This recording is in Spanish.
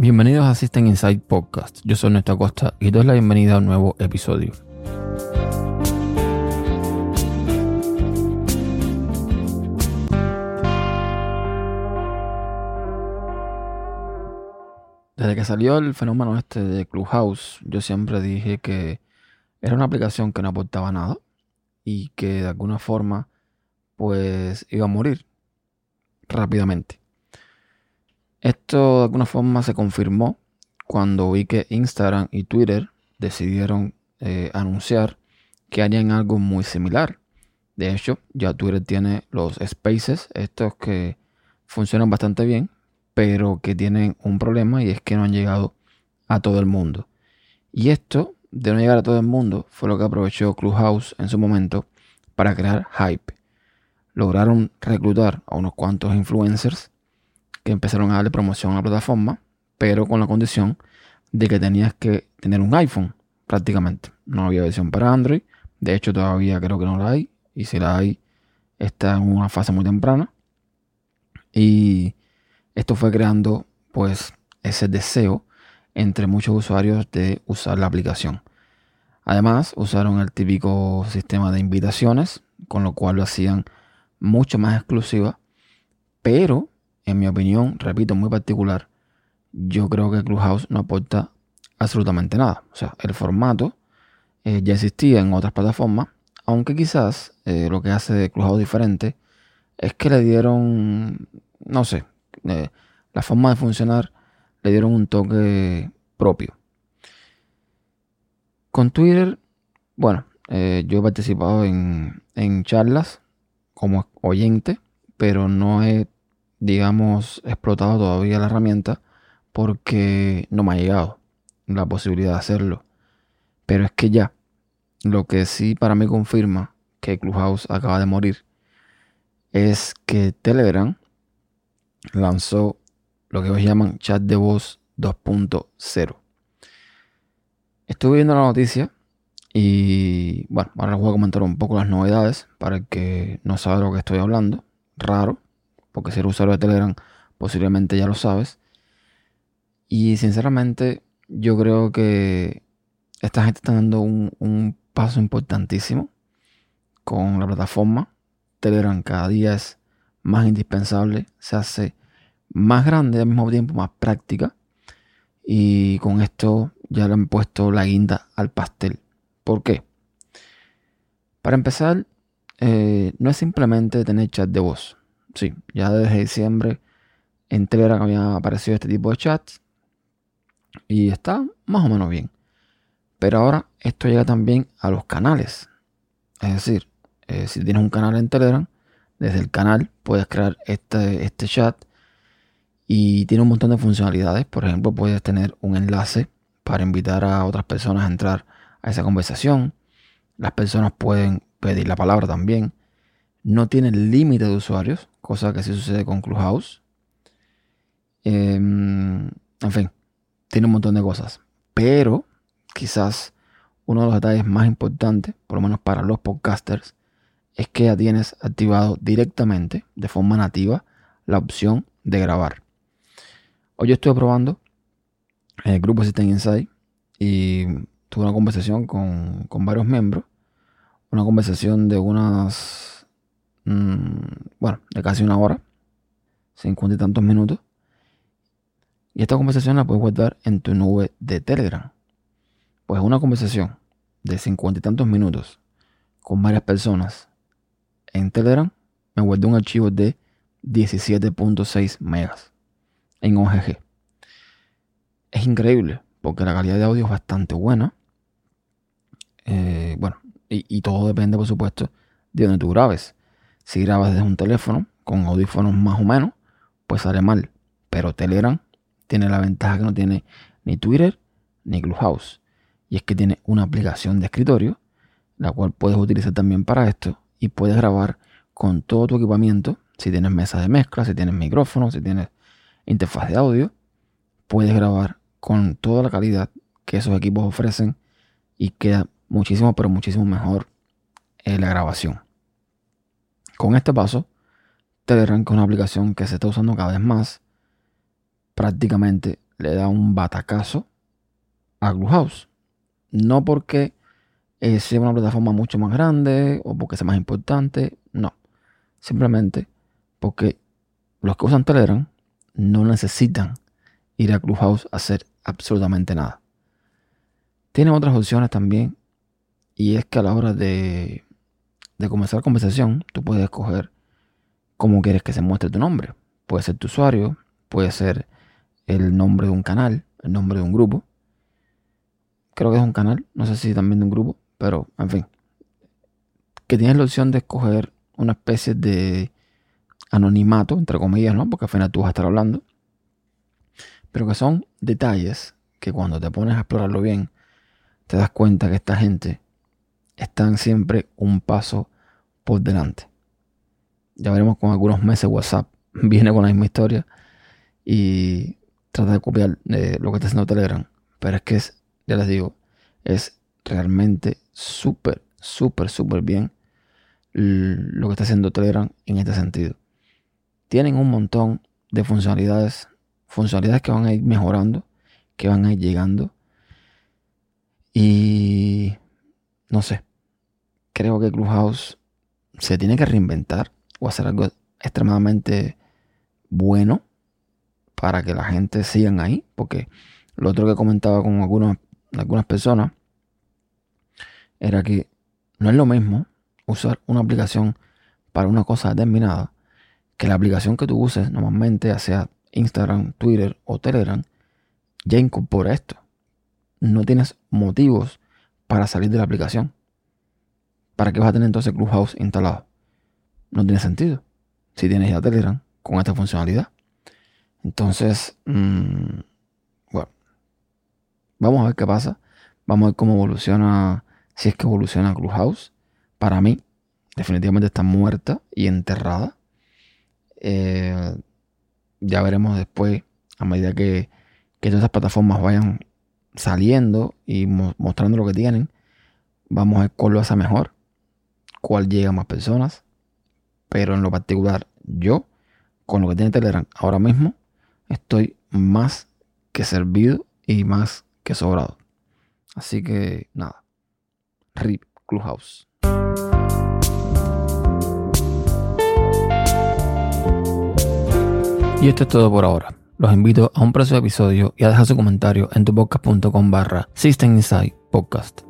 Bienvenidos a System Insight Podcast. Yo soy Néstor Costa y doy la bienvenida a un nuevo episodio. Desde que salió el fenómeno este de Clubhouse, yo siempre dije que era una aplicación que no aportaba nada y que de alguna forma pues iba a morir rápidamente. Esto de alguna forma se confirmó cuando vi que Instagram y Twitter decidieron eh, anunciar que harían algo muy similar. De hecho, ya Twitter tiene los spaces, estos que funcionan bastante bien, pero que tienen un problema y es que no han llegado a todo el mundo. Y esto de no llegar a todo el mundo fue lo que aprovechó Clubhouse en su momento para crear hype. Lograron reclutar a unos cuantos influencers que empezaron a darle promoción a la plataforma, pero con la condición de que tenías que tener un iPhone prácticamente. No había versión para Android, de hecho todavía creo que no la hay, y si la hay está en una fase muy temprana. Y esto fue creando pues ese deseo entre muchos usuarios de usar la aplicación. Además, usaron el típico sistema de invitaciones, con lo cual lo hacían mucho más exclusiva, pero en mi opinión, repito, muy particular, yo creo que Clubhouse no aporta absolutamente nada. O sea, el formato eh, ya existía en otras plataformas, aunque quizás eh, lo que hace de Clubhouse diferente es que le dieron, no sé, eh, la forma de funcionar le dieron un toque propio. Con Twitter, bueno, yo he participado en, en charlas como oyente, pero no he digamos, explotado todavía la herramienta porque no me ha llegado la posibilidad de hacerlo. Pero es que ya, lo que sí para mí confirma que Clubhouse acaba de morir es que Telegram lanzó lo que ellos llaman chat de voz 2.0. Estuve viendo la noticia y bueno, ahora les voy a comentar un poco las novedades para el que no sabe de lo que estoy hablando. Raro, porque si usuario de Telegram posiblemente ya lo sabes. Y sinceramente yo creo que esta gente está dando un, paso importantísimo con la plataforma. Telegram cada día es más indispensable, se hace más grande al mismo tiempo, más práctica. Y con esto ya le han puesto la guinda al pastel. ¿Por qué? Para empezar, eh, no es simplemente tener chat de voz sí, ya desde diciembre en Telegram había aparecido este tipo de chats y está más o menos bien. Pero ahora esto llega también a los canales. Es decir, eh, si tienes un canal en Telegram, desde el canal puedes crear este, este chat y tiene un montón de funcionalidades. Por ejemplo, puedes tener un enlace para invitar a otras personas a entrar a esa conversación. Las personas pueden pedir la palabra también no tiene límite de usuarios, cosa que sí sucede con Clubhouse. Em, en fin, tiene un montón de cosas. Pero quizás uno de los detalles más importantes, por lo menos para los podcasters, es que ya tienes activado directamente, de forma nativa, la opción de grabar. Hoy yo estoy probando el grupo System Insight y tuve una conversación con, con varios miembros. Una conversación de unas Mm, bueno, de casi una hora, cincuenta y tantos minutos. Y esta conversación la puedes guardar en tu nube de Telegram. Pues una conversación de cincuenta y tantos minutos con varias personas en Telegram me guardé un archivo de 17.6 megas en OGG. Es increíble porque la calidad de audio es bastante buena. Eh, bueno, y, y, todo depende, por supuesto, de donde tú grabes. Si grabas desde un teléfono con audífonos más o menos, pues sale mal. Pero Telegram tiene la ventaja que no tiene ni Twitter ni Clubhouse. Y es que tiene una aplicación de escritorio, la cual puedes utilizar también para esto. Y puedes grabar con todo tu equipamiento. Si tienes mesa de mezcla, si tienes micrófono, si tienes interfaz de audio, puedes grabar con toda la calidad que esos equipos ofrecen y queda muchísimo, pero muchísimo mejor en la grabación. Con este paso, Telegram, que es una aplicación que se está usando cada vez más, prácticamente le da un batacazo a Clubhouse. No porque eh, sea una plataforma mucho más grande o porque sea más importante, no. Simplemente porque los que usan Telegram no necesitan ir a Clubhouse a hacer absolutamente nada. Tienen otras opciones también y es que a la hora de, de comenzar la conversación tú puedes escoger cómo quieres que se muestre tu nombre. Puede ser tu usuario, puede ser el nombre de un canal, el nombre de un grupo. Creo que es un canal, no sé si también de un grupo, pero en fin. Que tienes la opción de escoger una especie de anonimato, entre comillas, ¿no? Porque al final tú vas a estar hablando. Pero que son detalles que cuando te pones a explorarlo bien, te das cuenta que esta gente están siempre un paso por delante. Ya veremos con algunos meses WhatsApp viene con la misma historia y trata de copiar eh, lo que está haciendo Telegram. Pero es que es, ya les digo, es realmente súper, súper, súper bien lo que está haciendo Telegram en este sentido. Tienen un montón de funcionalidades, funcionalidades que van a ir mejorando, que van a ir llegando. Y no sé, creo que Clubhouse se tiene que reinventar o hacer algo extremadamente bueno para que la gente sigan ahí. Porque lo otro que comentaba con algunas, algunas personas era que no es lo mismo usar una aplicación para una cosa determinada que la aplicación que tú uses normalmente, ya sea Instagram, Twitter o Telegram, ya incorpora esto. No tienes motivos para salir de la aplicación. ¿Para qué vas a tener entonces Clubhouse instalado? No tiene sentido. Si tienes ya Telegram con esta funcionalidad. Entonces, mm, bueno, vamos a ver qué pasa. Vamos a ver cómo evoluciona, si es que evoluciona Clubhouse. Para mí, definitivamente está muerta y enterrada. Eh, ya veremos después, a medida que, que todas estas plataformas vayan saliendo y mostrando lo que tienen, vamos a ver cuál lo hace mejor, cuál llega a más personas. Pero en lo particular, yo, con lo que tiene Telegram ahora mismo, estoy más que servido y más que sobrado. Así que nada. RIP Clubhouse. Y esto es todo por ahora. Los invito a un próximo episodio y a dejar su comentario en tu podcast.com barra System Inside Podcast.